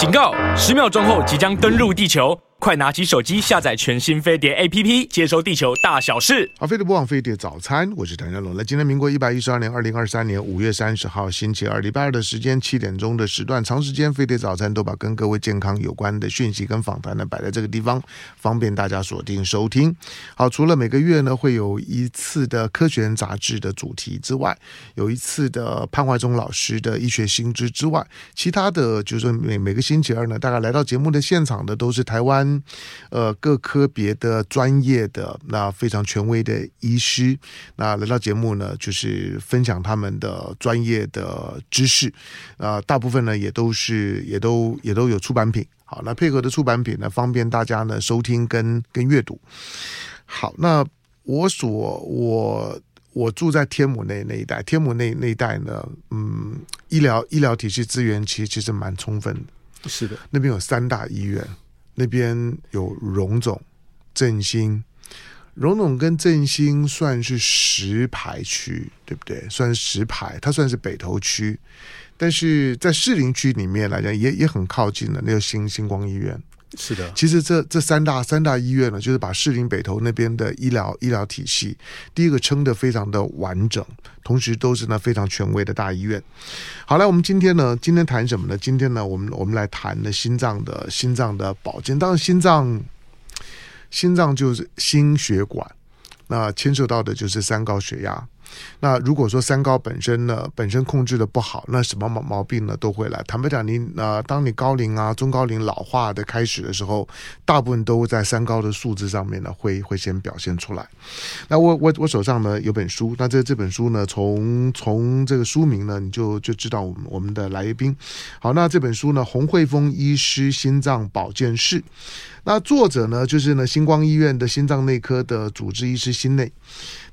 警告！十秒钟后即将登陆地球。快拿起手机下载全新飞碟 APP，接收地球大小事。好，飞碟播放飞碟早餐，我是谭家龙。那今天民国一百一十二年二零二三年五月三十号星期二，礼拜二的时间七点钟的时段，长时间飞碟早餐都把跟各位健康有关的讯息跟访谈呢摆在这个地方，方便大家锁定收听。好，除了每个月呢会有一次的科学人杂志的主题之外，有一次的潘怀宗老师的医学新知之外，其他的就是每每个星期二呢，大概来到节目的现场的都是台湾。呃，各科别的专业的那非常权威的医师，那来到节目呢，就是分享他们的专业的知识。啊、呃，大部分呢也都是也都也都有出版品。好，那配合的出版品呢，方便大家呢收听跟跟阅读。好，那我所我我住在天母那那一带，天母那那一带呢，嗯，医疗医疗体系资源其实其实蛮充分的。是的，那边有三大医院。那边有荣总、振兴，荣总跟振兴算是石牌区，对不对？算是石牌，它算是北投区，但是在士林区里面来讲，也也很靠近的。那个新星光医院。是的，其实这这三大三大医院呢，就是把士林北投那边的医疗医疗体系，第一个撑得非常的完整，同时都是呢非常权威的大医院。好了，我们今天呢，今天谈什么呢？今天呢，我们我们来谈的心脏的心脏的保健。当然，心脏心脏就是心血管，那牵涉到的就是三高血压。那如果说三高本身呢，本身控制的不好，那什么毛毛病呢都会来。坦白讲，你呃，当你高龄啊、中高龄老化的开始的时候，大部分都在三高的数字上面呢，会会先表现出来。那我我我手上呢有本书，那这这本书呢，从从这个书名呢，你就就知道我们我们的来宾。好，那这本书呢，洪慧峰医师心脏保健室。那作者呢，就是呢，星光医院的心脏内科的主治医师心内，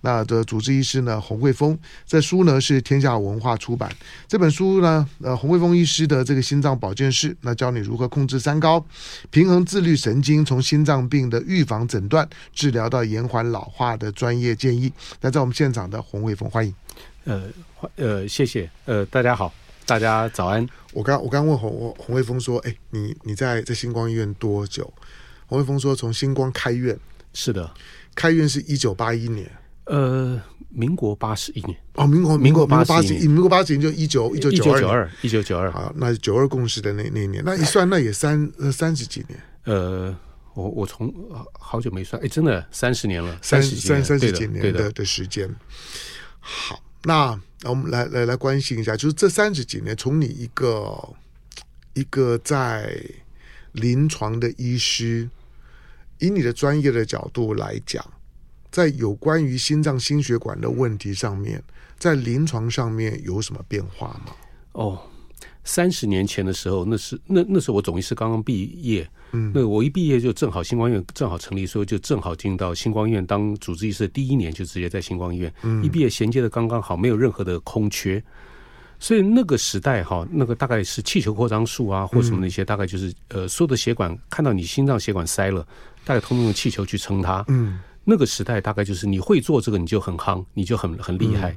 那的主治医师呢，洪慧峰。这书呢是天下文化出版。这本书呢，呃，洪慧峰医师的这个心脏保健室，那教你如何控制三高，平衡自律神经，从心脏病的预防诊断、治疗到延缓老化的专业建议。那在我们现场的洪慧峰，欢迎。呃，呃，谢谢。呃，大家好，大家早安。我刚我刚问洪洪卫峰说，哎，你你在在星光医院多久？洪卫峰说：“从星光开院，是的，开院是一九八一年，呃，民国八十一年。哦，民国民国八十一，民国八十一就一九一九九二，一九九二，好，那九二共识的那那一年，那一算那也三三十几年，呃，我我从好久没算，哎，真的三十年了，三十三三十几年的。的时间。好，那那我们来来来关心一下，就是这三十几年，从你一个一个在临床的医师。”以你的专业的角度来讲，在有关于心脏心血管的问题上面，在临床上面有什么变化吗？哦，三十年前的时候，那是那那时候我总医师刚刚毕业，嗯，那我一毕业就正好星光医院正好成立，所以就正好进到星光医院当主治医师的第一年，就直接在星光医院，嗯，一毕业衔接的刚刚好，没有任何的空缺。所以那个时代哈，那个大概是气球扩张术啊，或什么那些，大概就是呃，所有的血管看到你心脏血管塞了，大概通通用气球去撑它。嗯，那个时代大概就是你会做这个，你就很夯，你就很很厉害。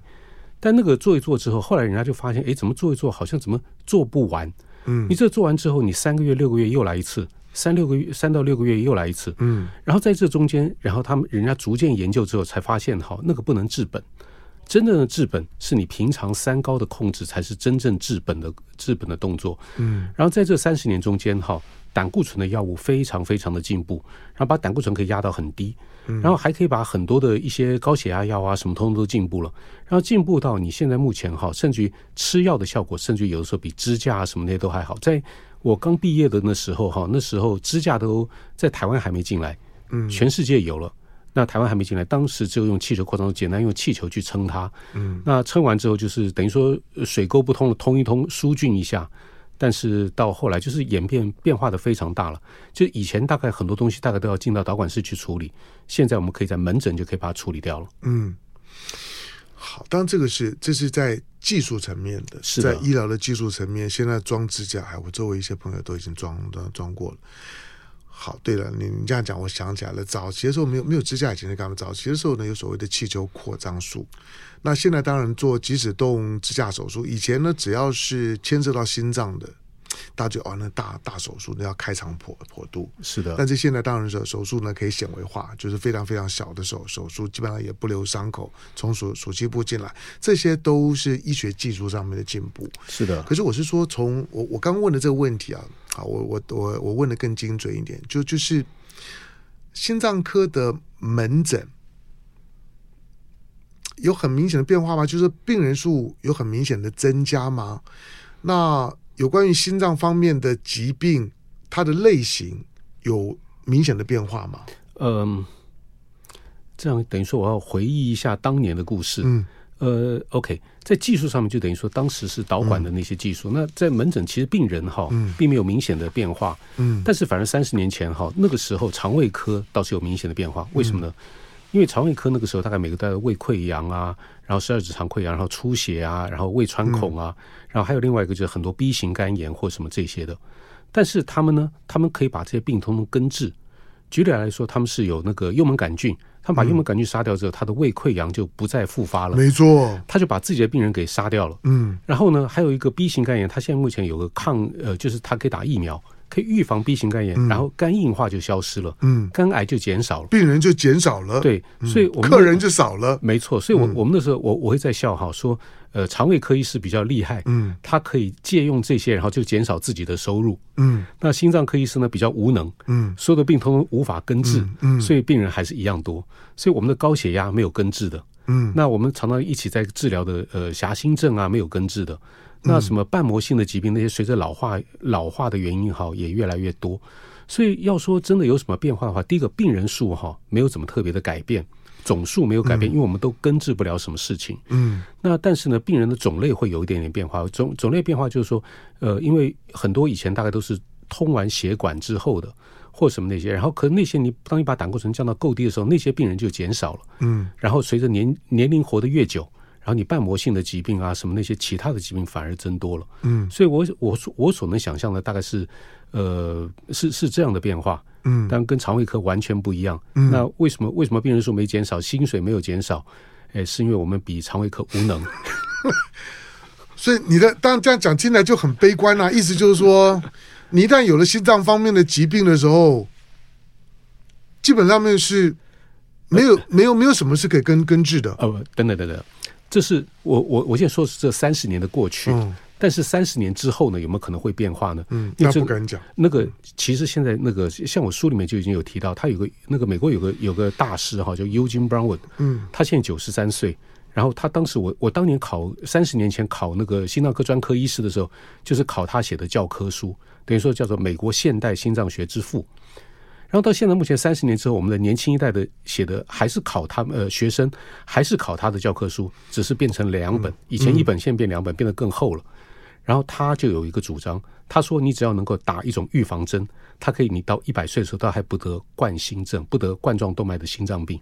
但那个做一做之后，后来人家就发现，哎，怎么做一做好像怎么做不完？嗯，你这做完之后，你三个月、六个月又来一次，三六个月、三到六个月又来一次。嗯，然后在这中间，然后他们人家逐渐研究之后，才发现，哈，那个不能治本。真正的治本是你平常三高的控制，才是真正治本的治本的动作。嗯，然后在这三十年中间，哈，胆固醇的药物非常非常的进步，然后把胆固醇可以压到很低，然后还可以把很多的一些高血压药啊什么通通都进步了，然后进步到你现在目前哈，甚至于吃药的效果，甚至于有的时候比支架啊什么那些都还好。在我刚毕业的那时候哈，那时候支架都在台湾还没进来，嗯，全世界有了。那台湾还没进来，当时只有用气球扩张，简单用气球去撑它。嗯，那撑完之后就是等于说水沟不通了，通一通，疏浚一下。但是到后来就是演变变化的非常大了。就以前大概很多东西大概都要进到导管室去处理，现在我们可以在门诊就可以把它处理掉了。嗯，好，当然这个是这是在技术层面的，是的在医疗的技术层面，现在装支架，还我周围一些朋友都已经装装装过了。好，对了，你你这样讲，我想起来了。早期的时候没有没有支架以前是干嘛？早期的时候呢，有所谓的气球扩张术。那现在当然做即使动支架手术。以前呢，只要是牵涉到心脏的，大家就哦，那大大手术那要开肠剖剖肚，是的。但是现在当然手手术呢可以显微化，就是非常非常小的手手术，基本上也不留伤口，从手手脐部进来，这些都是医学技术上面的进步。是的。可是我是说从，从我我刚问的这个问题啊，好，我我我我问的更精准一点，就就是心脏科的门诊。有很明显的变化吗？就是病人数有很明显的增加吗？那有关于心脏方面的疾病，它的类型有明显的变化吗？嗯，这样等于说我要回忆一下当年的故事。嗯，呃，OK，在技术上面就等于说当时是导管的那些技术。嗯、那在门诊其实病人哈，并没有明显的变化。嗯，但是反正三十年前哈，那个时候肠胃科倒是有明显的变化。为什么呢？嗯因为肠胃科那个时候大概每个都有胃溃疡啊，然后十二指肠溃疡，然后出血啊，然后胃穿孔啊，然后还有另外一个就是很多 B 型肝炎或什么这些的。但是他们呢，他们可以把这些病通通根治。举例来说，他们是有那个幽门杆菌，他把幽门杆菌杀掉之后，他的胃溃疡就不再复发了。没错，他就把自己的病人给杀掉了。嗯，然后呢，还有一个 B 型肝炎，他现在目前有个抗呃，就是他可以打疫苗。可以预防 B 型肝炎，嗯、然后肝硬化就消失了，嗯，肝癌就减少了，病人就减少了，对，所以我们客人就少了，没错，所以我，我我们那时候我我会在笑哈，说，呃，肠胃科医师比较厉害，嗯，他可以借用这些，然后就减少自己的收入，嗯，那心脏科医师呢比较无能，嗯，所有的病通通无法根治，嗯，嗯，所以病人还是一样多，所以我们的高血压没有根治的，嗯，那我们常常一起在治疗的呃狭心症啊没有根治的。那什么瓣膜性的疾病，那些随着老化老化的原因哈，也越来越多。所以要说真的有什么变化的话，第一个病人数哈没有怎么特别的改变，总数没有改变，因为我们都根治不了什么事情。嗯。那但是呢，病人的种类会有一点点变化。种种类变化就是说，呃，因为很多以前大概都是通完血管之后的，或什么那些，然后可能那些你当你把胆固醇降到够低的时候，那些病人就减少了。嗯。然后随着年年龄活得越久。然后你瓣膜性的疾病啊，什么那些其他的疾病反而增多了。嗯，所以我我我所能想象的大概是，呃，是是这样的变化。嗯，但跟肠胃科完全不一样。嗯，那为什么为什么病人数没减少，薪水没有减少？哎，是因为我们比肠胃科无能。所以你的当然这样讲听起来就很悲观啊，意思就是说，你一旦有了心脏方面的疾病的时候，基本上面是没有没有没有什么是可以根根治的。哦，等等等等。这是我我我现在说的是这三十年的过去，嗯、但是三十年之后呢，有没有可能会变化呢？嗯，那不敢讲。那个其实现在那个像我书里面就已经有提到，他有个那个美国有个有个大师哈，叫 Eugene Braunwald，嗯，他现在九十三岁，然后他当时我我当年考三十年前考那个心脏科专科医师的时候，就是考他写的教科书，等于说叫做美国现代心脏学之父。然后到现在目前三十年之后，我们的年轻一代的写的还是考他们呃学生还是考他的教科书，只是变成两本，以前一本现在变两本，变得更厚了。然后他就有一个主张，他说你只要能够打一种预防针，他可以你到一百岁的时候，他还不得冠心症，不得冠状动脉的心脏病。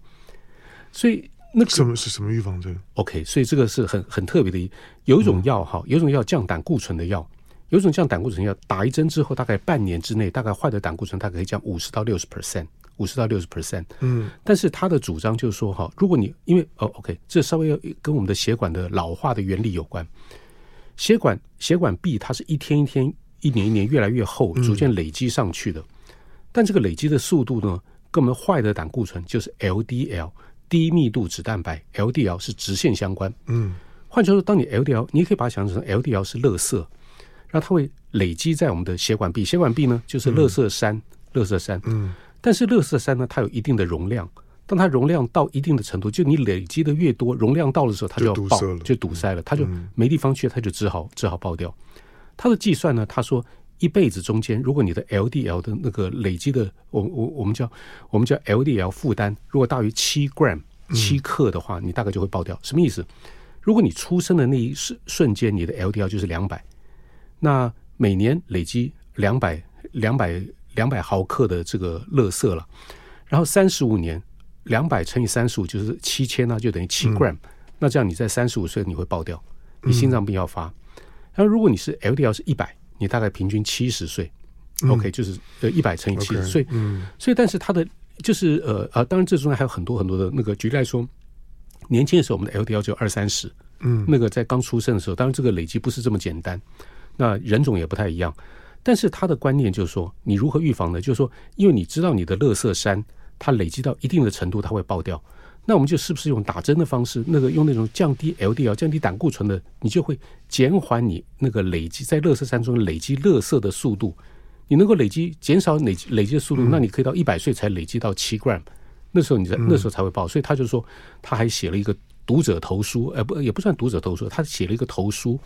所以那个、什么是什么预防针？OK，所以这个是很很特别的，有一种药哈，有一种药降胆固醇的药。有一种降胆固醇药，打一针之后，大概半年之内，大概坏的胆固醇大概可以降五十到六十 percent，五十到六十 percent。嗯，但是他的主张就是说，哈，如果你因为哦，OK，这稍微要跟我们的血管的老化的原理有关。血管血管壁它是一天一天、一年一年越来越厚，逐渐累积上去的。但这个累积的速度呢，跟我们坏的胆固醇就是 LDL 低密度脂蛋白 LDL 是直线相关。嗯，换句话说，当你 LDL，你也可以把它想象成 LDL 是垃圾。然后它会累积在我们的血管壁，血管壁呢就是垃圾山，嗯、垃圾山。嗯，但是垃圾山呢，它有一定的容量，当它容量到一定的程度，就你累积的越多，容量到的时候，它就要爆，就堵，就堵塞了，它就没地方去，它就只好只好爆掉。它的计算呢，他说一辈子中间，如果你的 LDL 的那个累积的，我我我们叫我们叫 LDL 负担，如果大于七 gram 七克的话，你大概就会爆掉。什么意思？如果你出生的那一瞬瞬间，你的 LDL 就是两百。那每年累积两百两百两百毫克的这个垃圾了，然后三十五年，两百乘以三十五就是七千呢，就等于七 gram。那这样你在三十五岁你会爆掉，你心脏病要发。然后如果你是 LDL 是一百，你大概平均七十岁。OK，就是呃一百乘以七十岁。嗯，所以但是它的就是呃呃，当然这中间还有很多很多的那个举例来说，年轻的时候我们的 LDL 就二三十，嗯，那个在刚出生的时候，当然这个累积不是这么简单。那人种也不太一样，但是他的观念就是说，你如何预防呢？就是说，因为你知道你的垃圾山，它累积到一定的程度，它会爆掉。那我们就是不是用打针的方式，那个用那种降低 LDL、降低胆固醇的，你就会减缓你那个累积在垃圾山中累积垃圾的速度。你能够累积减少累累积的速度，那你可以到一百岁才累积到七 gram，那时候你在那时候才会爆。所以他就说，他还写了一个读者投书，呃不也不算读者投书，他写了一个投书，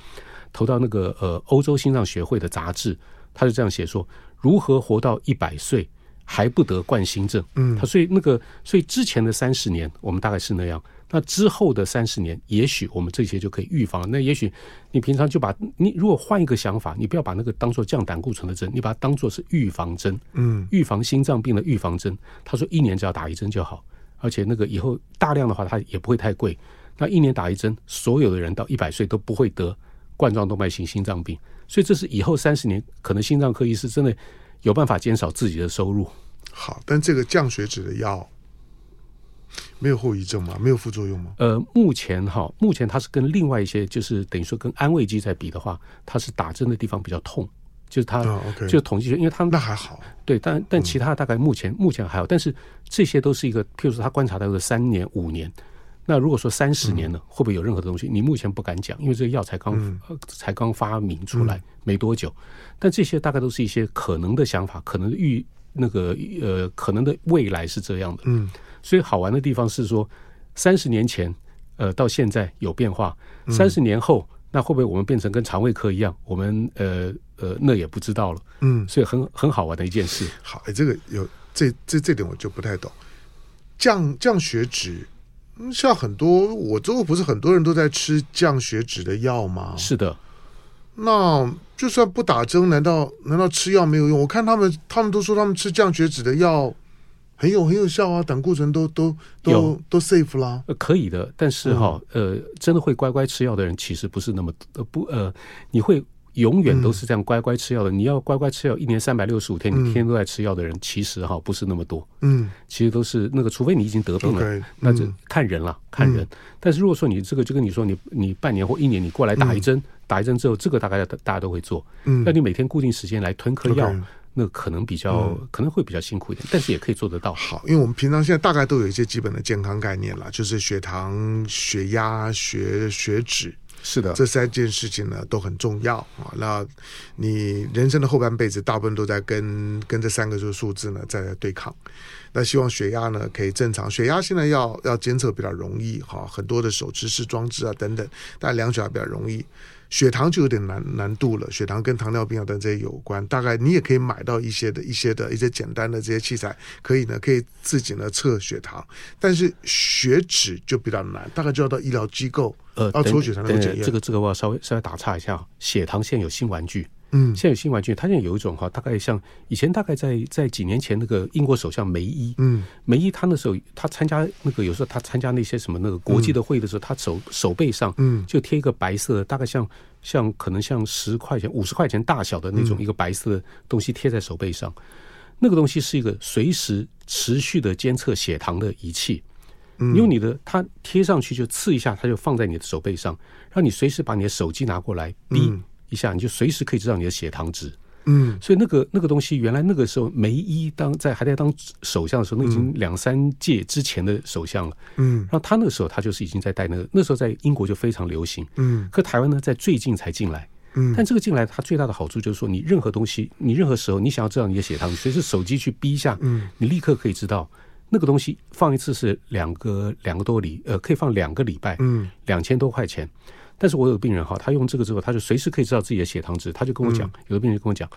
投到那个呃欧洲心脏学会的杂志，他就这样写说，如何活到一百岁。还不得冠心症，嗯，他所以那个，所以之前的三十年，我们大概是那样。那之后的三十年，也许我们这些就可以预防了。那也许你平常就把你如果换一个想法，你不要把那个当做降胆固醇的针，你把它当做是预防针，嗯，预防心脏病的预防针。他说一年只要打一针就好，而且那个以后大量的话，它也不会太贵。那一年打一针，所有的人到一百岁都不会得冠状动脉性心脏病。所以这是以后三十年可能心脏科医师真的。有办法减少自己的收入。好，但这个降血脂的药没有后遗症吗？没有副作用吗？呃，目前哈，目前它是跟另外一些，就是等于说跟安慰剂在比的话，它是打针的地方比较痛，就是它，就是统计学，因为他们那还好，对，但但其他大概目前、嗯、目前还好，但是这些都是一个，譬如说他观察到的三年五年。那如果说三十年呢，会不会有任何的东西？你目前不敢讲，因为这个药才刚、嗯、才刚发明出来没多久。但这些大概都是一些可能的想法，可能预那个呃可能的未来是这样的。嗯，所以好玩的地方是说，三十年前呃到现在有变化，三十年后那会不会我们变成跟肠胃科一样？我们呃呃那也不知道了。嗯，所以很很好玩的一件事。好，哎，这个有这这这点我就不太懂，降降血脂。像很多我周围不是很多人都在吃降血脂的药吗？是的，那就算不打针，难道难道吃药没有用？我看他们他们都说他们吃降血脂的药很有很有效啊，胆固醇都都都都 safe 啦。呃，可以的，但是哈，呃，真的会乖乖吃药的人其实不是那么呃不呃，你会。永远都是这样乖乖吃药的。嗯、你要乖乖吃药，一年三百六十五天，你天天都在吃药的人，其实哈不是那么多。嗯，其实都是那个，除非你已经得病了，okay, 那就看人了，看人。嗯、但是如果说你这个，就跟你说，你你半年或一年，你过来打一针，嗯、打一针之后，这个大概大家都会做。嗯，那你每天固定时间来吞颗药，okay, 那可能比较、嗯、可能会比较辛苦一点，但是也可以做得到。好，因为我们平常现在大概都有一些基本的健康概念了，就是血糖、血压、血血脂。是的，这三件事情呢都很重要啊。那你人生的后半辈子，大部分都在跟跟这三个数数字呢在对抗。那希望血压呢可以正常，血压现在要要监测比较容易哈，很多的手持式装置啊等等，但量血压比较容易。血糖就有点难难度了，血糖跟糖尿病啊等这些有关。大概你也可以买到一些的一些的一些简单的这些器材，可以呢可以自己呢测血糖，但是血脂就比较难，大概就要到医疗机构呃要抽血才能检验。这个这个我要稍微稍微打岔一下，血糖现在有新玩具。嗯，现在有新玩具，它现在有一种哈，大概像以前，大概在在几年前那个英国首相梅伊，嗯，梅伊他那时候他参加那个有时候他参加那些什么那个国际的会议的时候，嗯、他手手背上嗯。就贴一个白色的，大概像像可能像十块钱五十块钱大小的那种一个白色的东西贴在手背上，嗯、那个东西是一个随时持续的监测血糖的仪器，嗯，用你的它贴上去就刺一下，它就放在你的手背上，让你随时把你的手机拿过来，嗯。一下你就随时可以知道你的血糖值，嗯，所以那个那个东西原来那个时候梅伊当在还在当首相的时候，那已经两三届之前的首相了，嗯，然后他那个时候他就是已经在带那个，那时候在英国就非常流行，嗯，可台湾呢在最近才进来，嗯，但这个进来它最大的好处就是说，你任何东西，你任何时候你想要知道你的血糖，你随时手机去逼一下，嗯，你立刻可以知道。那个东西放一次是两个两个多礼，呃，可以放两个礼拜，嗯，两千多块钱。但是我有病人哈，他用这个之后，他就随时可以知道自己的血糖值。他就跟我讲，有的病人跟我讲，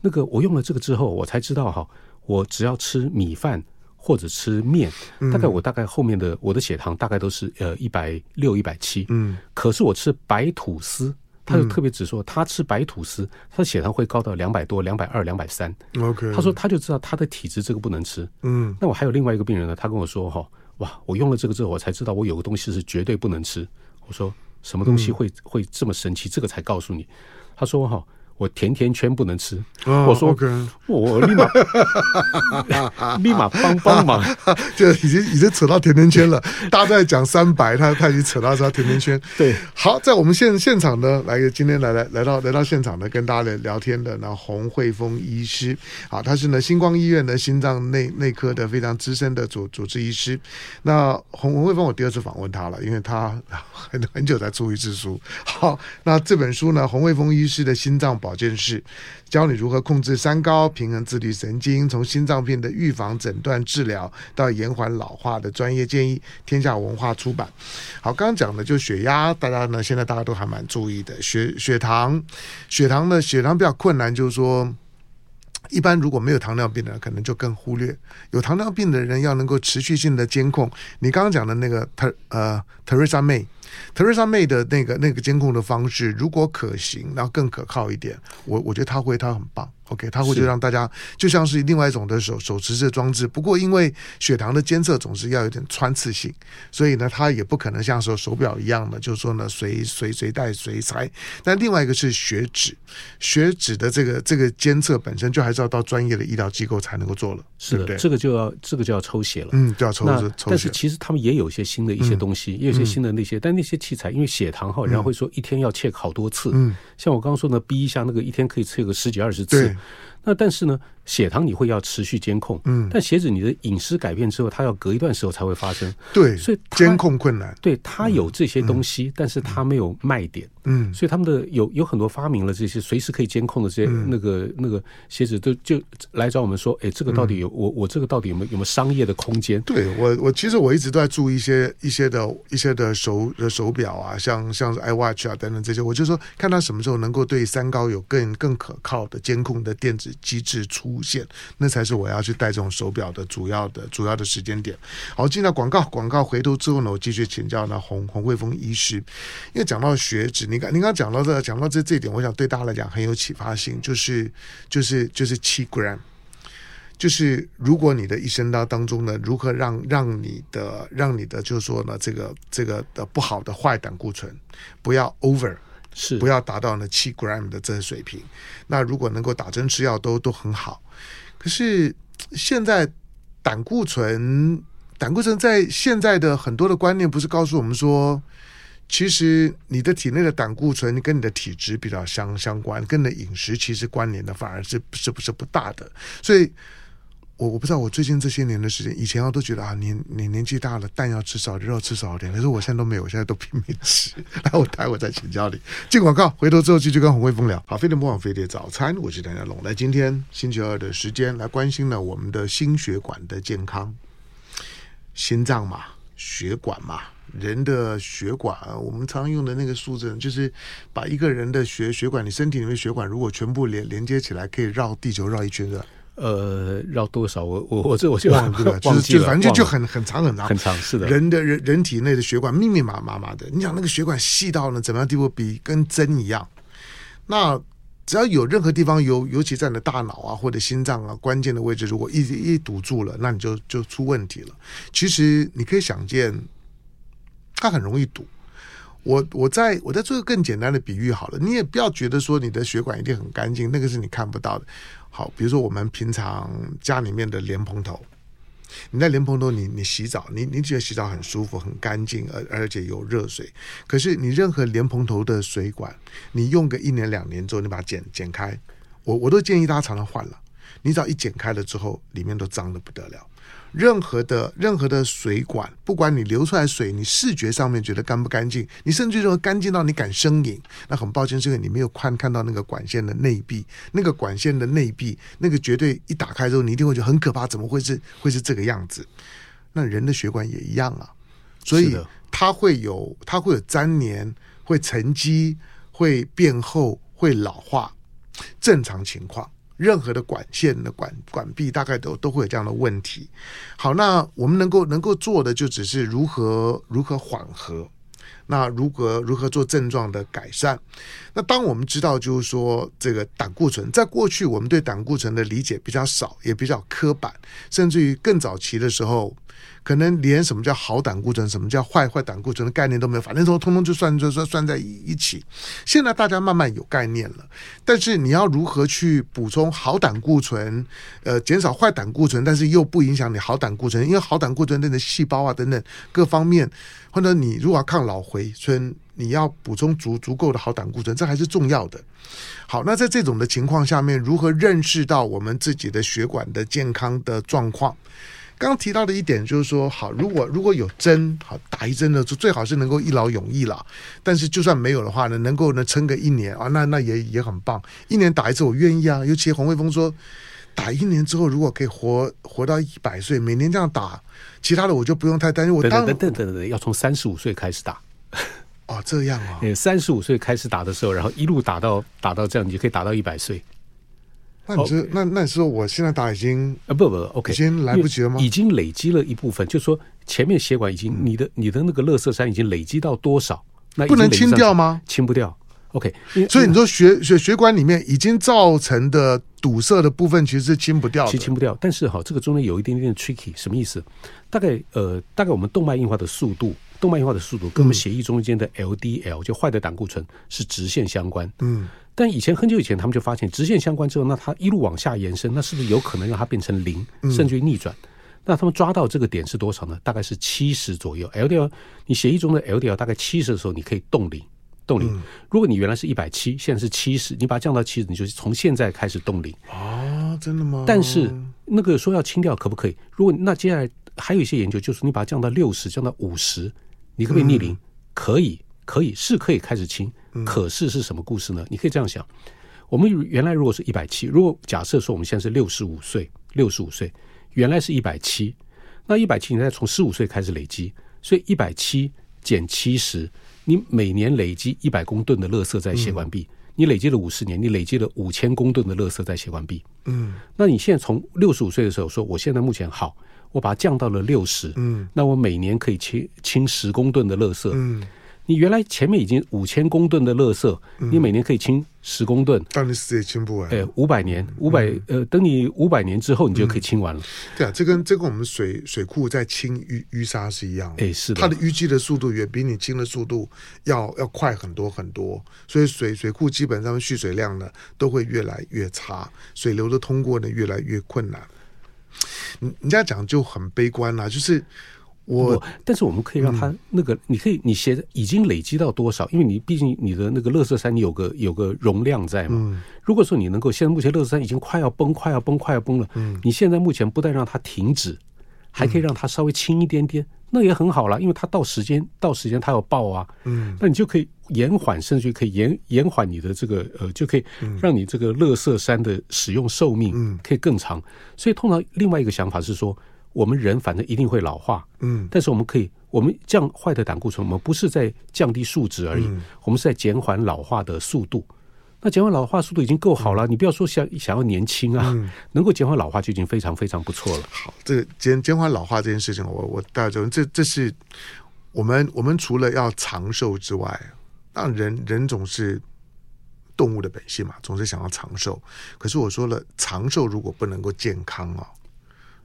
那个我用了这个之后，我才知道哈，我只要吃米饭或者吃面，大概我大概后面的我的血糖大概都是呃一百六一百七。嗯，可是我吃白吐司，他就特别只说他吃白吐司，他的血糖会高到两百多、两百二、两百三。OK，他说他就知道他的体质这个不能吃。嗯，那我还有另外一个病人呢，他跟我说哈，哇，我用了这个之后，我才知道我有个东西是绝对不能吃。我说。什么东西会会这么神奇？这个才告诉你。他说：“哈，我甜甜圈不能吃。哦、我说 okay 我立马立马帮帮忙，就已经已经扯到甜甜圈了。大家都在讲三白，他他已经扯到说甜甜圈。对，好，在我们现现场呢，来今天来来来到来到现场呢，跟大家来聊天的那洪慧峰医师，好，他是呢星光医院的心脏内内科的非常资深的主主治医师。那洪洪慧峰，我第二次访问他了，因为他很很久才出一次书。好，那这本书呢，洪慧峰医师的心脏保保健室，教你如何控制三高、平衡自律神经，从心脏病的预防、诊断、治疗到延缓老化的专业建议。天下文化出版。好，刚刚讲的就血压，大家呢现在大家都还蛮注意的。血血糖，血糖呢，血糖比较困难，就是说，一般如果没有糖尿病的人，可能就更忽略。有糖尿病的人要能够持续性的监控。你刚刚讲的那个特呃，Teresa May，Teresa May 的那个那个监控的方式，如果可行，然后更可靠一点，我我觉得他会，他很棒。OK，他会就让大家就像是另外一种的手手持式装置。不过因为血糖的监测总是要有点穿刺性，所以呢，它也不可能像说手表一样的，就是说呢随随随带随拆。但另外一个是血脂，血脂的这个这个监测本身就还是要到专业的医疗机构才能够做了。是的，对对这个就要这个就要抽血了。嗯，就要抽抽血。但是其实他们也有一些新的一些东西，嗯、也有一些新的那些，嗯、但那些器材因为血糖哈，人家会说一天要 check 好多次。嗯，像我刚刚说呢，逼一下那个一天可以测个十几二十次。那但是呢，血糖你会要持续监控，嗯，但血脂你的饮食改变之后，它要隔一段时候才会发生，对，所以监控困难，对，它有这些东西，嗯、但是它没有卖点，嗯，所以他们的有有很多发明了这些随时可以监控的这些、嗯、那个那个鞋子，都就来找我们说，哎，这个到底有、嗯、我我这个到底有没有有没有商业的空间？对我我其实我一直都在注意一些一些的一些的手的手表啊，像像 iWatch 啊等等这些，我就说看它什么时候能够对三高有更更可靠的监控的电子机制出。现，那才是我要去戴这种手表的主要的主要的时间点。好，进到广告，广告回头之后呢，我继续请教呢洪洪慧峰医师，因为讲到血脂，你刚你刚讲到这讲到这这一点，我想对大家来讲很有启发性，就是就是就是七 gram，就是如果你的一生当当中呢，如何让让你的让你的就是说呢，这个这个的不好的坏胆固醇不要 over。是不要达到呢七 gram 的这个水平，那如果能够打针吃药都都很好。可是现在胆固醇，胆固醇在现在的很多的观念不是告诉我们说，其实你的体内的胆固醇跟你的体质比较相相关，跟你的饮食其实关联的反而是不是不是不大的，所以。我我不知道，我最近这些年的时间，以前我都觉得啊，你你年纪大了，蛋要吃少，肉吃少点。可是我现在都没有，我现在都拼命吃。来，我待会再请教你。进广告，回头之后继续跟洪慧峰聊。好，飞碟魔网飞碟早餐，我是梁家龙。来，今天星期二的时间来关心了我们的心血管的健康，心脏嘛，血管嘛，人的血管，我们常用的那个数字，就是把一个人的血血管，你身体里面血管如果全部连连接起来，可以绕地球绕一圈的。呃，绕多少？我我我这我就忘了，就是就反正就就很很长很长很长，是的。人的人人体内的血管密密麻麻麻的，你想那个血管细到呢怎么样地步？比跟针一样。那只要有任何地方尤，尤其在你的大脑啊或者心脏啊关键的位置，如果一一堵住了，那你就就出问题了。其实你可以想见，它很容易堵。我我在我在做个更简单的比喻好了，你也不要觉得说你的血管一定很干净，那个是你看不到的。好，比如说我们平常家里面的莲蓬头，你在莲蓬头你你洗澡，你你觉得洗澡很舒服、很干净，而而且有热水。可是你任何莲蓬头的水管，你用个一年两年之后，你把它剪剪开，我我都建议大家常常换了。你只要一剪开了之后，里面都脏的不得了。任何的任何的水管，不管你流出来水，你视觉上面觉得干不干净，你甚至认为干净到你敢生饮，那很抱歉，是因为你没有看看到那个管线的内壁，那个管线的内壁，那个绝对一打开之后，你一定会觉得很可怕，怎么会是会是这个样子？那人的血管也一样啊，所以它会有它会有粘连，会沉积，会变厚，会老化，正常情况。任何的管线的管管壁大概都都会有这样的问题。好，那我们能够能够做的就只是如何如何缓和，那如何如何做症状的改善。那当我们知道就是说这个胆固醇，在过去我们对胆固醇的理解比较少，也比较刻板，甚至于更早期的时候，可能连什么叫好胆固醇、什么叫坏坏胆固醇的概念都没有，反正都通通就算就算算在一起。现在大家慢慢有概念了，但是你要如何去补充好胆固醇，呃，减少坏胆固醇，但是又不影响你好胆固醇，因为好胆固醇那个细胞啊等等各方面，或者你如果要抗老回春，你要补充足足够的好胆固醇，这还是重要的。好，那在这种的情况下面，如何认识到我们自己的血管的健康的状况？刚刚提到的一点就是说，好，如果如果有针，好打一针呢，就最好是能够一劳永逸了。但是就算没有的话呢，能够呢撑个一年啊，那那也也很棒。一年打一次，我愿意啊。尤其洪卫峰说，打一年之后，如果可以活活到一百岁，每年这样打，其他的我就不用太担心。我当等等等等，要从三十五岁开始打。哦，这样啊。三十五岁开始打的时候，然后一路打到打到这样，你就可以打到一百岁。那你是那那时候我现在打已经啊不不 OK 已经来不及了吗？已经累积了一部分，就是说前面血管已经你的你的那个乐色山已经累积到多少？那不能清掉吗？清不掉。OK，所以你说血血血管里面已经造成的堵塞的部分其实是清不掉的，其实清不掉。但是哈，这个中间有一点点 tricky，什么意思？大概呃大概我们动脉硬化的速度，动脉硬化的速度跟我们血液中间的 LDL 就坏的胆固醇是直线相关。嗯。但以前很久以前，他们就发现直线相关之后，那它一路往下延伸，那是不是有可能让它变成零，甚至于逆转？嗯、那他们抓到这个点是多少呢？大概是七十左右。LDL，你协议中的 LDL 大概七十的时候，你可以冻龄，冻龄。嗯、如果你原来是一百七，现在是七十，你把它降到七十，你就从现在开始冻龄。啊，真的吗？但是那个说要清掉可不可以？如果那接下来还有一些研究，就是你把它降到六十，降到五十，你可不可以逆龄？嗯、可以。可以是可以开始清，可是是什么故事呢？你可以这样想：我们原来如果是一百七，如果假设说我们现在是六十五岁，六十五岁原来是一百七，那一百七你再从十五岁开始累积，所以一百七减七十，你每年累积一百公吨的垃圾在血管壁，你累积了五十年，你累积了五千公吨的垃圾在血管壁。嗯，那你现在从六十五岁的时候说，我现在目前好，我把它降到了六十，嗯，那我每年可以清清十公吨的垃圾，嗯。你原来前面已经五千公吨的垃圾，你每年可以清十公吨，但你死也清不完。哎，五百年，五百呃，等你五百年之后，你就可以清完了。对啊，这跟这跟我们水水库在清淤淤沙是一样的。哎，是的，它的淤积的速度远比你清的速度要要快很多很多，所以水水库基本上蓄水量呢都会越来越差，水流的通过呢越来越困难。你你这样讲就很悲观了，就是。我，但是我们可以让它那个，你可以，你写已经累积到多少？因为你毕竟你的那个乐色山，你有个有个容量在嘛。如果说你能够，现在目前乐色山已经快要崩，快要崩，快要崩了。你现在目前不但让它停止，还可以让它稍微轻一点点，那也很好了。因为它到时间到时间它要爆啊。嗯，那你就可以延缓，甚至于可以延延缓你的这个呃，就可以让你这个乐色山的使用寿命可以更长。所以通常另外一个想法是说。我们人反正一定会老化，嗯，但是我们可以，我们降坏的胆固醇，我们不是在降低数值而已，嗯、我们是在减缓老化的速度。那减缓老化速度已经够好了，嗯、你不要说想想要年轻啊，嗯、能够减缓老化就已经非常非常不错了。好，这个减减缓老化这件事情，我我大家就这这是我们我们除了要长寿之外，那人人总是动物的本性嘛，总是想要长寿。可是我说了，长寿如果不能够健康哦，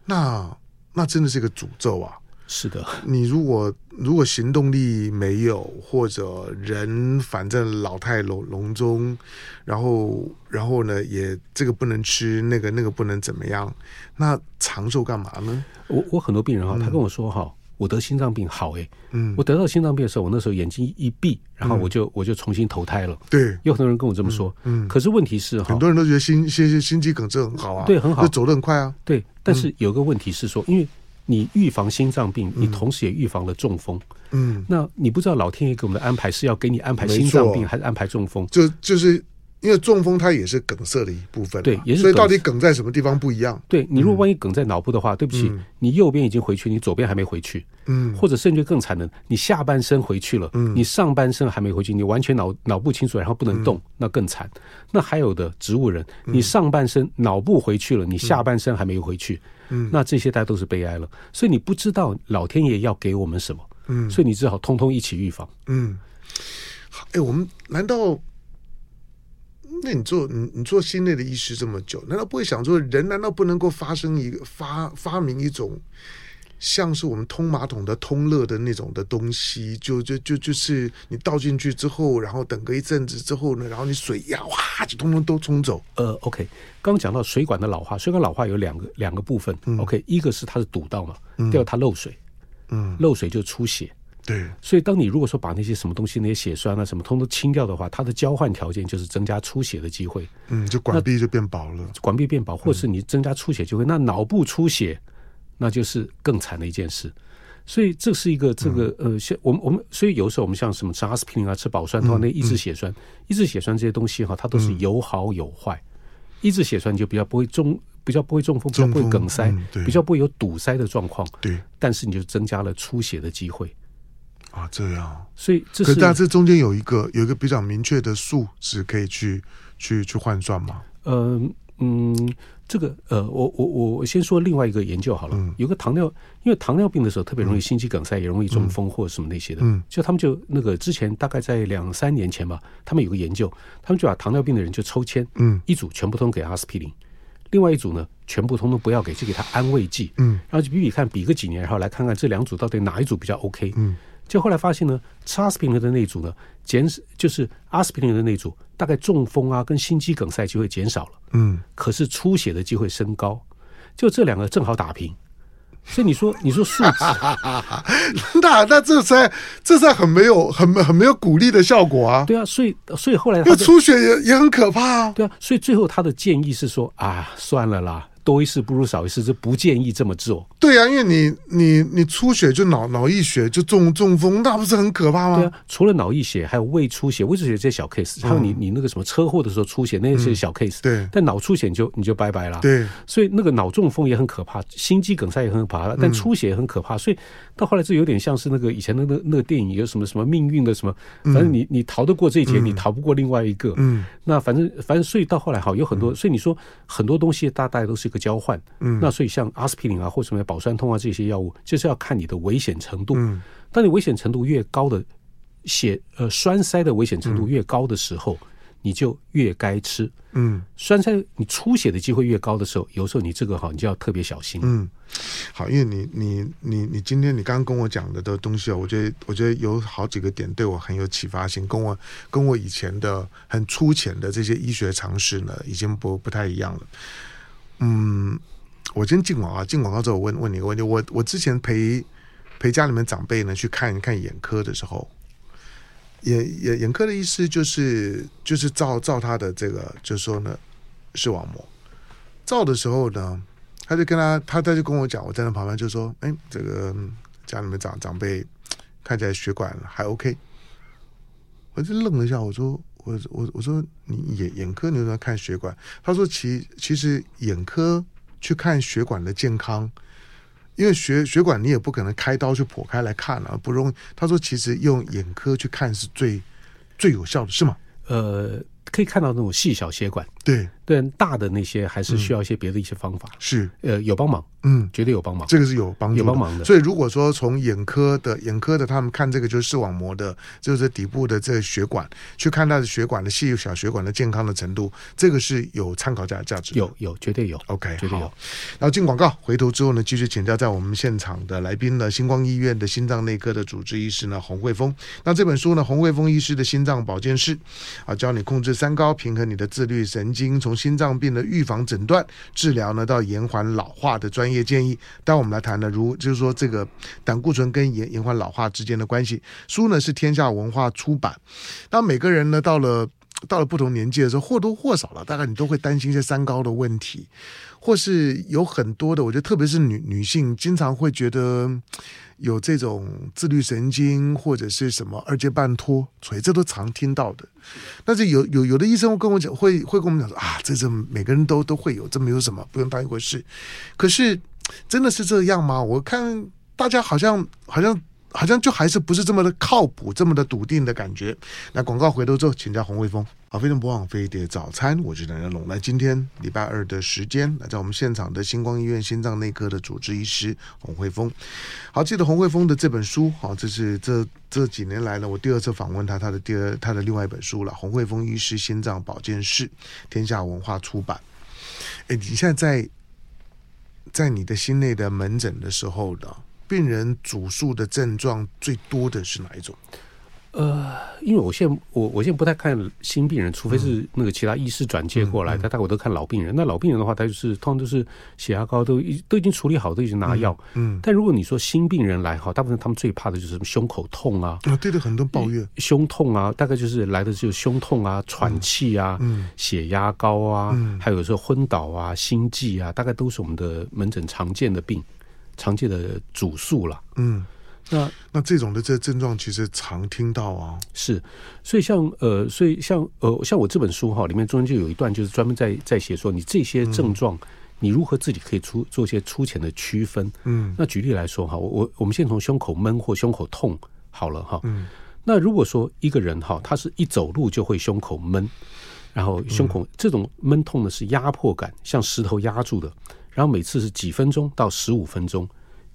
那那真的是一个诅咒啊！是的，你如果如果行动力没有，或者人反正老态龙龙钟，然后然后呢，也这个不能吃，那个那个不能怎么样，那长寿干嘛呢？我我很多病人哈，他跟我说哈，嗯、我得心脏病好哎，嗯，我得到心脏病的时候，我那时候眼睛一闭，然后我就、嗯、我就重新投胎了。对，有很多人跟我这么说，嗯，嗯。可是问题是哈，很多人都觉得心心心肌梗塞很好啊，对，很好，就走得很快啊，对。但是有个问题是说，因为你预防心脏病，你同时也预防了中风。嗯，那你不知道老天爷给我们的安排是要给你安排心脏病，还是安排中风？就就是因为中风它也是梗塞的一部分，对，也是。所以到底梗在什么地方不一样？对，你如果万一梗在脑部的话，对不起，你右边已经回去，你左边还没回去。嗯，或者甚至更惨的，你下半身回去了，嗯，你上半身还没回去，你完全脑脑部清楚，然后不能动，那更惨。那还有的植物人，你上半身脑部回去了，你下半身还没有回去。嗯，那这些大家都是悲哀了，所以你不知道老天爷要给我们什么，嗯，所以你只好通通一起预防，嗯，哎，我们难道，那你做你你做心内的医师这么久，难道不会想说，人难道不能够发生一个发发明一种像是我们通马桶的通乐的那种的东西，就就就就是你倒进去之后，然后等个一阵子之后呢，然后你水呀哇就通通都冲走。呃，OK，刚刚讲到水管的老化，水管老化有两个两个部分。嗯、OK，一个是它是堵到嘛，嗯、第二它漏水，嗯，漏水就出血。对，所以当你如果说把那些什么东西那些血栓啊什么通通清掉的话，它的交换条件就是增加出血的机会。嗯，就管壁就变薄了，管壁变薄，或是你增加出血机会，嗯、那脑部出血。那就是更惨的一件事，所以这是一个这个呃，像我们我们，所以有时候我们像什么吃阿司匹林啊，吃保酸的那抑制血栓，抑制血栓这些东西哈，它都是有好有坏。抑制血栓就比较不会中，比较不会中风，比较不会梗塞，比较不会有堵塞的状况。对，但是你就增加了出血的机会啊，这样。所以这是，可是这中间有一个有一个比较明确的数值可以去去去换算吗？嗯嗯。这个呃，我我我先说另外一个研究好了。嗯、有个糖尿，因为糖尿病的时候特别容易心肌梗塞，嗯、也容易中风或什么那些的。嗯，就他们就那个之前大概在两三年前吧，他们有个研究，他们就把糖尿病的人就抽签，嗯，一组全部通给阿司匹林，另外一组呢全部通通不要给，就给他安慰剂，嗯，然后就比比看，比个几年，然后来看看这两组到底哪一组比较 OK，嗯。就后来发现呢，吃阿司匹林的那组呢，减少就是阿司匹林的那组，大概中风啊跟心肌梗塞机会减少了，嗯，可是出血的机会升高，就这两个正好打平，所以你说你说数值，那那这才这才很没有很很没有鼓励的效果啊，对啊，所以所以后来那出血也也很可怕啊，对啊，所以最后他的建议是说啊，算了啦。多一事不如少一事，就不建议这么做。对啊，因为你你你出血就脑脑溢血就中中风，那不是很可怕吗？对啊，除了脑溢血，还有胃出血、胃出血这些小 case，还有你你那个什么车祸的时候出血，那些小 case。对，但脑出血就你就拜拜了。对，所以那个脑中风也很可怕，心肌梗塞也很可怕，但出血也很可怕。所以到后来这有点像是那个以前的那那个电影，有什么什么命运的什么，反正你你逃得过这一劫，你逃不过另外一个。嗯，那反正反正所以到后来好有很多，所以你说很多东西大大概都是一个交换。嗯。那所以像阿司匹林啊，或什么保酸通啊这些药物，就是要看你的危险程度。嗯，当你危险程度越高的血呃栓塞的危险程度越高的时候，嗯、你就越该吃。嗯，栓塞你出血的机会越高的时候，有时候你这个哈，你就要特别小心。嗯，好，因为你你你你今天你刚刚跟我讲的的东西啊，我觉得我觉得有好几个点对我很有启发性，跟我跟我以前的很粗浅的这些医学常识呢，已经不不太一样了。嗯。我先进广告，进广告之后我问问你一个问题。我我之前陪陪家里面长辈呢去看看眼科的时候，眼眼眼科的意思就是就是照照他的这个，就是说呢视网膜照的时候呢，他就跟他他他就跟我讲，我站在旁边就说，哎，这个家里面长长辈看起来血管还 OK，我就愣了一下，我说我我我说你眼眼科你为什么看血管？他说其其实眼科。去看血管的健康，因为血血管你也不可能开刀去剖开来看了，不容易。他说，其实用眼科去看是最最有效的，是吗？呃。可以看到那种细小血管，对对，大的那些还是需要一些别的一些方法，是呃有帮忙，嗯，绝对有帮忙，这个是有帮助，有帮忙的。所以如果说从眼科的眼科的他们看这个就是视网膜的，就是底部的这个血管，去看它的血管的细小血管的健康的程度，这个是有参考价价值，有有绝对有，OK，绝对有。然后进广告，回头之后呢，继续请教在我们现场的来宾呢，星光医院的心脏内科的主治医师呢，洪慧峰。那这本书呢，洪慧峰医师的心脏保健室啊，教你控制三高，平衡你的。自律神经，从心脏病的预防、诊断、治疗呢，到延缓老化的专业建议。但我们来谈呢，如就是说这个胆固醇跟延延缓老化之间的关系。书呢是天下文化出版。那每个人呢到了到了不同年纪的时候，或多或少了，大概你都会担心一些三高的问题，或是有很多的，我觉得特别是女女性，经常会觉得。有这种自律神经或者是什么二阶半脱，垂这都常听到的。但是有有有的医生会跟我讲，会会跟我们讲说啊，这这每个人都都会有，这没有什么，不用当一回事。可是真的是这样吗？我看大家好像好像。好像就还是不是这么的靠谱，这么的笃定的感觉。那广告回头之后，请教洪慧峰。好，非常不枉飞碟早餐，我是梁家龙。那，今天礼拜二的时间，来在我们现场的星光医院心脏内科的主治医师洪慧峰。好，记得洪慧峰的这本书，好，这是这这几年来呢，我第二次访问他，他的第二他的另外一本书了，《洪慧峰医师心脏保健室》，天下文化出版。哎，你现在在在你的心内的门诊的时候呢病人主诉的症状最多的是哪一种？呃，因为我现在我我现在不太看新病人，除非是那个其他医师转介过来，他大概我都看老病人。那老病人的话，他就是通常都是血压高，都已都已经处理好，都已经拿药。嗯，但如果你说新病人来哈，大部分他们最怕的就是什么胸口痛啊，啊，对的，很多抱怨。胸痛啊，大概就是来的就是胸痛啊、喘气啊、嗯，血压高啊，还有时候昏倒啊、心悸啊，大概都是我们的门诊常见的病，常见的主诉了。嗯。那那这种的这症状其实常听到啊，是，所以像呃，所以像呃，像我这本书哈，里面中间就有一段就是专门在在写说，你这些症状，你如何自己可以出做一些粗浅的区分。嗯，那举例来说哈，我我我们先从胸口闷或胸口痛好了哈。嗯，那如果说一个人哈，他是一走路就会胸口闷，然后胸口这种闷痛呢是压迫感，像石头压住的，然后每次是几分钟到十五分钟，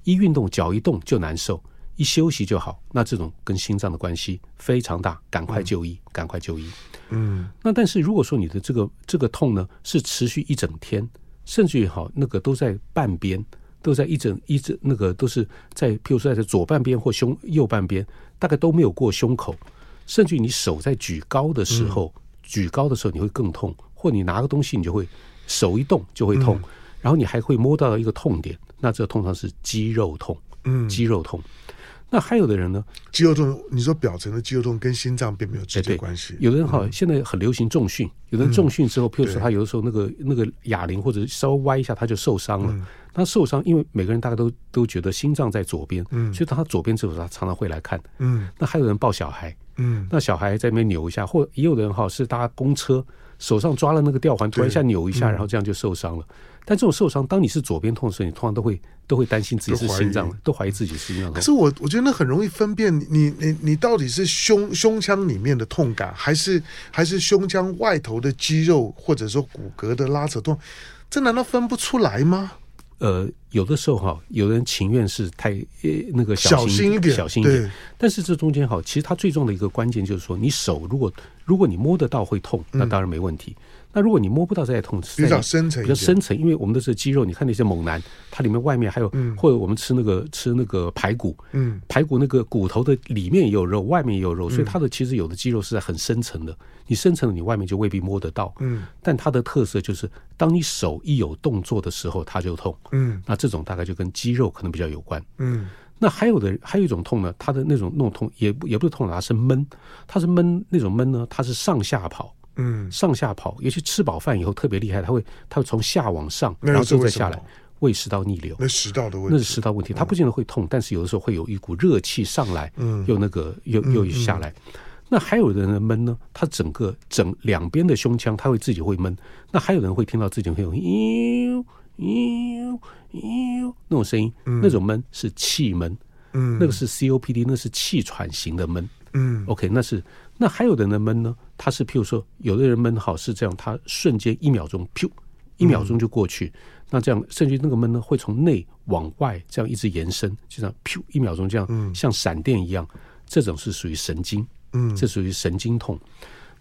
一运动脚一动就难受。一休息就好，那这种跟心脏的关系非常大，赶快就医，赶快就医。嗯，那但是如果说你的这个这个痛呢，是持续一整天，甚至于好那个都在半边，都在一整一整那个都是在，譬如说在左半边或胸右半边，大概都没有过胸口，甚至于你手在举高的时候，嗯、举高的时候你会更痛，或你拿个东西你就会手一动就会痛，嗯、然后你还会摸到一个痛点，那这个通常是肌肉痛，嗯，肌肉痛。那还有的人呢？肌肉痛，你说表层的肌肉痛跟心脏并没有直接关系。有的人哈，现在很流行重训，有的人重训之后，譬如说他有的时候那个那个哑铃或者稍微歪一下，他就受伤了。他受伤，因为每个人大概都都觉得心脏在左边，所以他左边之后，他常常会来看。嗯，那还有人抱小孩，嗯，那小孩在那边扭一下，或也有的人哈是搭公车，手上抓了那个吊环，突然一下扭一下，然后这样就受伤了。但这种受伤，当你是左边痛的时候，你通常都会都会担心自己是心脏，都怀疑自己是心脏。可是我我觉得那很容易分辨，你你你到底是胸胸腔里面的痛感，还是还是胸腔外头的肌肉或者说骨骼的拉扯痛，这难道分不出来吗？呃，有的时候哈，有人情愿是太呃那个小心，小心一点，小心一点。但是这中间哈，其实它最重要的一个关键就是说，你手如果如果你摸得到会痛，那当然没问题。嗯那如果你摸不到这些痛，比较深层，比较深层，因为我们都是肌肉，你看那些猛男，它里面外面还有，嗯、或者我们吃那个吃那个排骨，嗯，排骨那个骨头的里面也有肉，外面也有肉，所以它的其实有的肌肉是在很深层的。你深层的，你外面就未必摸得到，嗯。但它的特色就是，当你手一有动作的时候，它就痛，嗯。那这种大概就跟肌肉可能比较有关，嗯。那还有的还有一种痛呢，它的那种那种痛也也不是痛，它是闷，它是闷那种闷呢，它是上下跑。嗯，上下跑，尤其吃饱饭以后特别厉害，他会他会从下往上，然后之后再下来，胃食道逆流。那食道的问题，那是食道问题，它不见得会痛，但是有的时候会有一股热气上来，嗯，又那个又又下来。那还有的人闷呢，他整个整两边的胸腔，他会自己会闷。那还有人会听到自己会有嘤嘤嘤那种声音，那种闷是气闷，嗯，那个是 COPD，那是气喘型的闷，嗯，OK，那是。那还有的人闷呢？他是譬如说，有的人闷好是这样，他瞬间一秒钟，噗，一秒钟就过去。嗯、那这样，甚至那个闷呢，会从内往外这样一直延伸，就这样，噗，一秒钟这样，嗯、像闪电一样。这种是属于神经，嗯，这属于神经痛。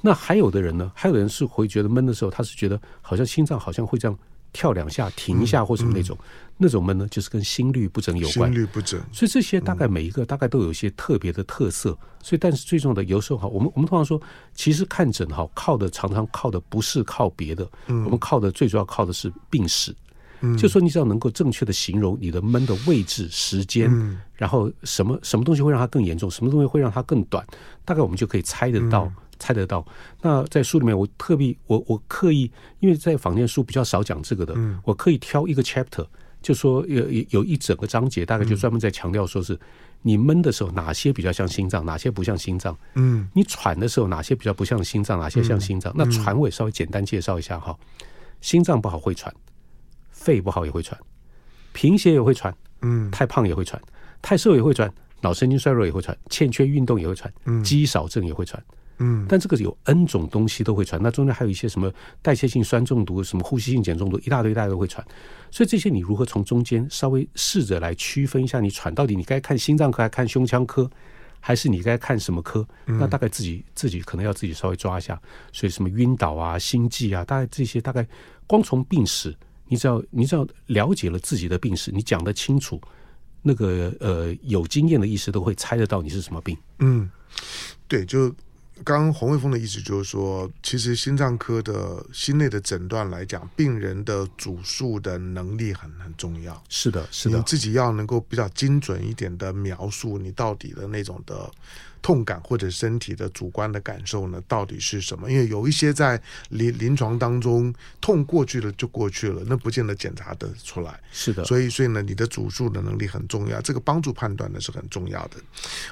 那还有的人呢？还有的人是会觉得闷的时候，他是觉得好像心脏好像会这样。跳两下，停一下，或什么那种，那种闷呢，就是跟心率不整有关。心率不整，所以这些大概每一个大概都有一些特别的特色。嗯、所以，但是最重要的，有时候哈，我们我们通常说，其实看诊哈，靠的常常靠的不是靠别的，嗯、我们靠的最主要靠的是病史。嗯，就说你只要能够正确的形容你的闷的位置、时间，嗯、然后什么什么东西会让它更严重，什么东西会让它更短，大概我们就可以猜得到。嗯猜得到。那在书里面，我特别我我刻意，因为在坊间书比较少讲这个的，嗯、我刻意挑一个 chapter，就说有有一整个章节，大概就专门在强调说是你闷的时候哪些比较像心脏，哪些不像心脏。嗯，你喘的时候哪些比较不像心脏，哪些像心脏。嗯、那喘我也稍微简单介绍一下哈。心脏不好会喘，肺不好也会喘，贫血也会喘，嗯，太胖也会喘，太瘦也会喘，脑神经衰弱也会喘，欠缺运动也会喘，肌少症也会喘。嗯，但这个有 N 种东西都会传，那中间还有一些什么代谢性酸中毒、什么呼吸性碱中毒，一大堆一大家都会传。所以这些你如何从中间稍微试着来区分一下，你喘到底你该看心脏科，还看胸腔科，还是你该看什么科？那大概自己自己可能要自己稍微抓一下。所以什么晕倒啊、心悸啊，大概这些大概光从病史。你只要你只要了解了自己的病史，你讲得清楚，那个呃有经验的医师都会猜得到你是什么病。嗯，对，就。刚刚洪卫峰的意思就是说，其实心脏科的心内的诊断来讲，病人的主诉的能力很很重要。是的，是的，你自己要能够比较精准一点的描述你到底的那种的。痛感或者身体的主观的感受呢，到底是什么？因为有一些在临临床当中痛过去了就过去了，那不见得检查得出来。是的，所以所以呢，你的主诉的能力很重要，这个帮助判断呢是很重要的。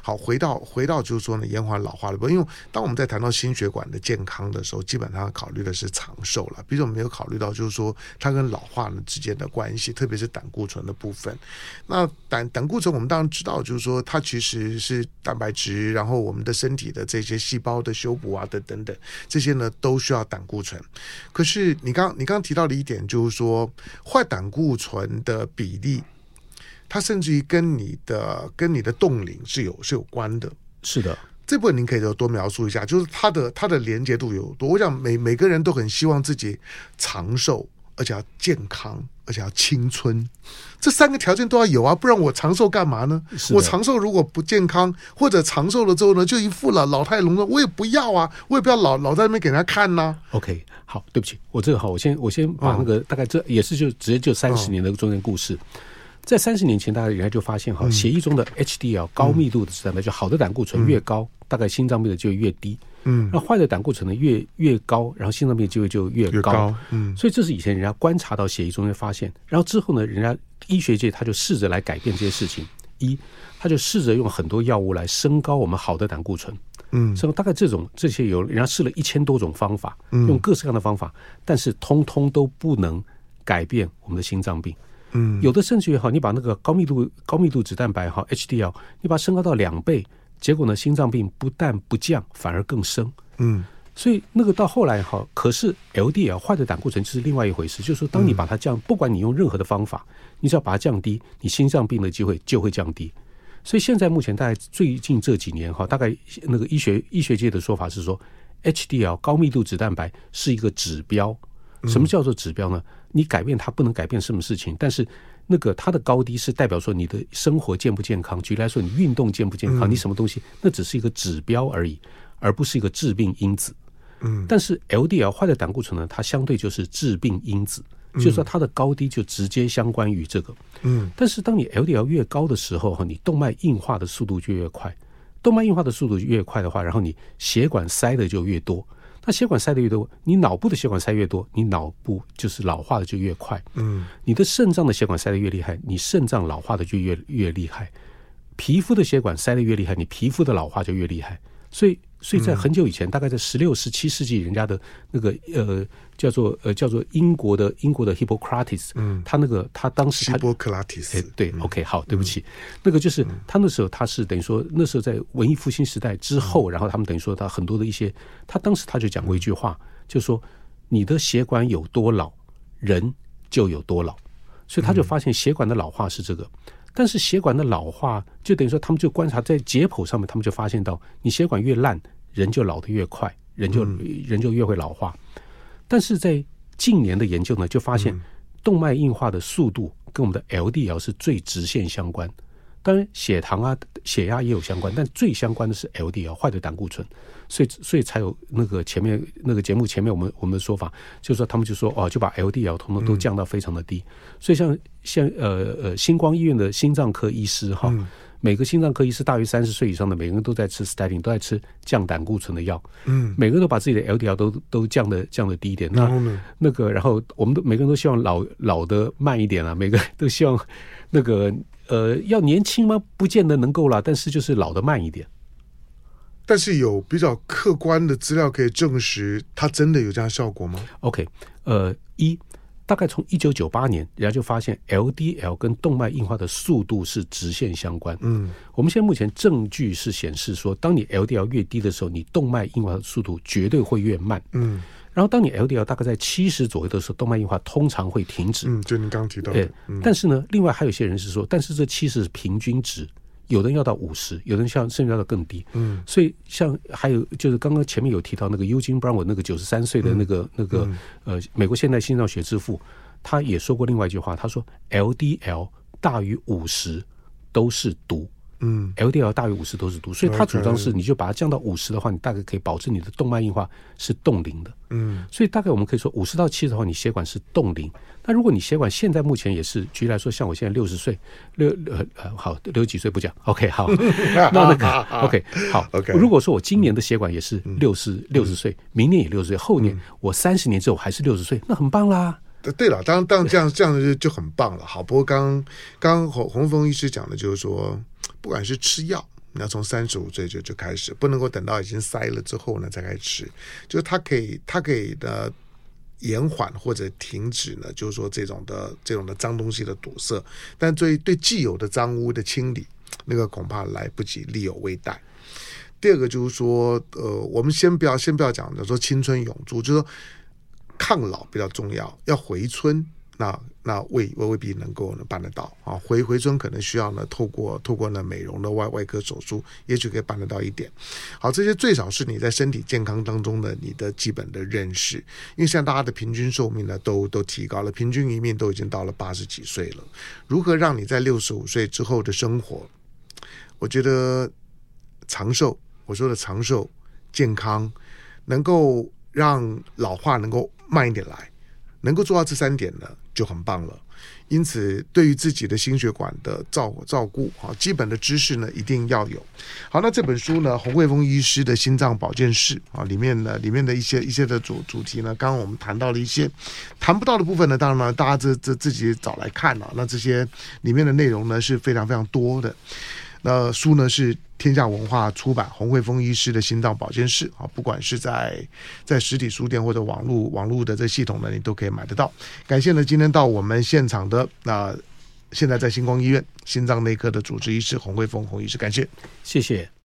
好，回到回到就是说呢，延缓老化的部分，因为当我们在谈到心血管的健康的时候，基本上考虑的是长寿了，比如说没有考虑到就是说它跟老化呢之间的关系，特别是胆固醇的部分。那胆胆固醇我们当然知道，就是说它其实是蛋白质。然后我们的身体的这些细胞的修补啊，等等等，这些呢都需要胆固醇。可是你刚你刚刚提到的一点，就是说坏胆固醇的比例，它甚至于跟你的跟你的冻龄是有是有关的。是的，这部分您可以多多描述一下，就是它的它的连接度有多。我想每每个人都很希望自己长寿，而且要健康。而且要青春，这三个条件都要有啊，不然我长寿干嘛呢？我长寿如果不健康，或者长寿了之后呢，就一副老老态龙钟，我也不要啊，我也不要老老在那边给人家看呐、啊。OK，好，对不起，我这个好，我先我先把那个、嗯、大概这也是就直接就三十年的中间故事，嗯、在三十年前，大家人家就发现哈，血液中的 HDL 高密度的脂蛋白，就好的胆固醇越高，嗯、大概心脏病的就越低。嗯，那坏的胆固醇呢越越高，然后心脏病机会就越高。越高，嗯，所以这是以前人家观察到血液中间发现，然后之后呢，人家医学界他就试着来改变这些事情。一，他就试着用很多药物来升高我们好的胆固醇。嗯，所以大概这种这些有人家试了一千多种方法，用各式各样的方法，但是通通都不能改变我们的心脏病。嗯，有的甚至于好，你把那个高密度高密度脂蛋白哈 HDL，你把它升高到两倍。结果呢，心脏病不但不降，反而更升。嗯，所以那个到后来哈，可是 LDL 坏的胆固醇就是另外一回事。就是说，当你把它降，不管你用任何的方法，你只要把它降低，你心脏病的机会就会降低。所以现在目前大概最近这几年哈，大概那个医学医学界的说法是说，HDL 高密度脂蛋白是一个指标。什么叫做指标呢？你改变它不能改变什么事情，但是。那个它的高低是代表说你的生活健不健康。举例来说，你运动健不健康，你什么东西，那只是一个指标而已，而不是一个致病因子。嗯，但是 LDL 坏的胆固醇呢，它相对就是致病因子，就是说它的高低就直接相关于这个。嗯，但是当你 LDL 越高的时候，哈，你动脉硬化的速度就越快，动脉硬化的速度越快的话，然后你血管塞的就越多。那血管塞的越多，你脑部的血管塞越多，你脑部就是老化的就越快。嗯，你的肾脏的血管塞的越厉害，你肾脏老化的就越越厉害。皮肤的血管塞的越厉害，你皮肤的老化就越厉害。所以。所以在很久以前，大概在十六、十七世纪，人家的那个呃叫做呃叫做英国的英国的 Hippocrates，嗯，他那个他当时他 Hippocrates，对，OK，好，对不起，那个就是他那时候他是等于说那时候在文艺复兴时代之后，然后他们等于说他很多的一些，他当时他就讲过一句话，就说你的血管有多老，人就有多老，所以他就发现血管的老化是这个。但是血管的老化，就等于说，他们就观察在解剖上面，他们就发现到，你血管越烂，人就老得越快，人就人就越会老化。但是在近年的研究呢，就发现动脉硬化的速度跟我们的 LDL 是最直线相关。当然，血糖啊、血压也有相关，但最相关的是 LDL 坏的胆固醇，所以所以才有那个前面那个节目前面我们我们的说法，就是说他们就说哦，就把 LDL 通通都降到非常的低。嗯、所以像像呃呃星光医院的心脏科医师哈，嗯、每个心脏科医师大于三十岁以上的，每个人都在吃 statin，都在吃降胆固醇的药。嗯，每个人都把自己的 LDL 都都降的降的低一点。那那个然后我们都每个人都希望老老的慢一点啊，每个人都希望 那个。呃，要年轻吗？不见得能够啦，但是就是老的慢一点。但是有比较客观的资料可以证实，它真的有这样效果吗？OK，呃，一大概从一九九八年，人家就发现 LDL 跟动脉硬化的速度是直线相关。嗯，我们现在目前证据是显示说，当你 LDL 越低的时候，你动脉硬化的速度绝对会越慢。嗯。然后，当你 LDL 大概在七十左右的时候，动脉硬化通常会停止。嗯，就您刚刚提到的。嗯、但是呢，另外还有些人是说，但是这七十是平均值，有的人要到五十，有的人像甚至要到更低。嗯，所以像还有就是刚刚前面有提到那个 Eugene Braunwald 那个九十三岁的那个、嗯、那个呃美国现代心脏学之父。他也说过另外一句话，他说 LDL 大于五十都是毒。嗯，LDL 大于五十都是毒，所以他主张是，你就把它降到五十的话，你大概可以保证你的动脉硬化是冻龄的。嗯，所以大概我们可以说五十到七十的话，你血管是冻龄。那如果你血管现在目前也是，举例来说，像我现在六十岁，六呃呃好六十几岁不讲，OK 好，那那个 OK 好，OK。如果说我今年的血管也是六十六十岁，明年也六十岁，后年我三十年之后还是六十岁，那很棒啦。对了，当当这样这样就就很棒了。好，不过刚刚洪洪峰医师讲的就是说。不管是吃药，你要从三十五岁就就开始，不能够等到已经塞了之后呢再开始吃。就是它可以，它可以的延缓或者停止呢，就是说这种的这种的脏东西的堵塞。但对对既有的脏污的清理，那个恐怕来不及，力有未逮。第二个就是说，呃，我们先不要先不要讲的说青春永驻，就是说抗老比较重要，要回春。那那未未未必能够能办得到啊，回回春可能需要呢，透过透过呢美容的外外科手术，也许可以办得到一点。好，这些最少是你在身体健康当中的你的基本的认识，因为现在大家的平均寿命呢都都提高了，平均余命都已经到了八十几岁了。如何让你在六十五岁之后的生活，我觉得长寿，我说的长寿健康，能够让老化能够慢一点来，能够做到这三点呢，就很棒了，因此对于自己的心血管的照照顾啊，基本的知识呢一定要有。好，那这本书呢，洪慧峰医师的心脏保健室啊，里面呢，里面的一些一些的主主题呢，刚刚我们谈到了一些，谈不到的部分呢，当然了，大家这这自己找来看了，那这些里面的内容呢是非常非常多的。那书呢是天下文化出版，洪慧峰医师的心脏保健室啊，不管是在在实体书店或者网络网络的这系统呢，你都可以买得到。感谢呢，今天到我们现场的那现在在星光医院心脏内科的主治医师洪慧峰洪医师，感谢，谢谢。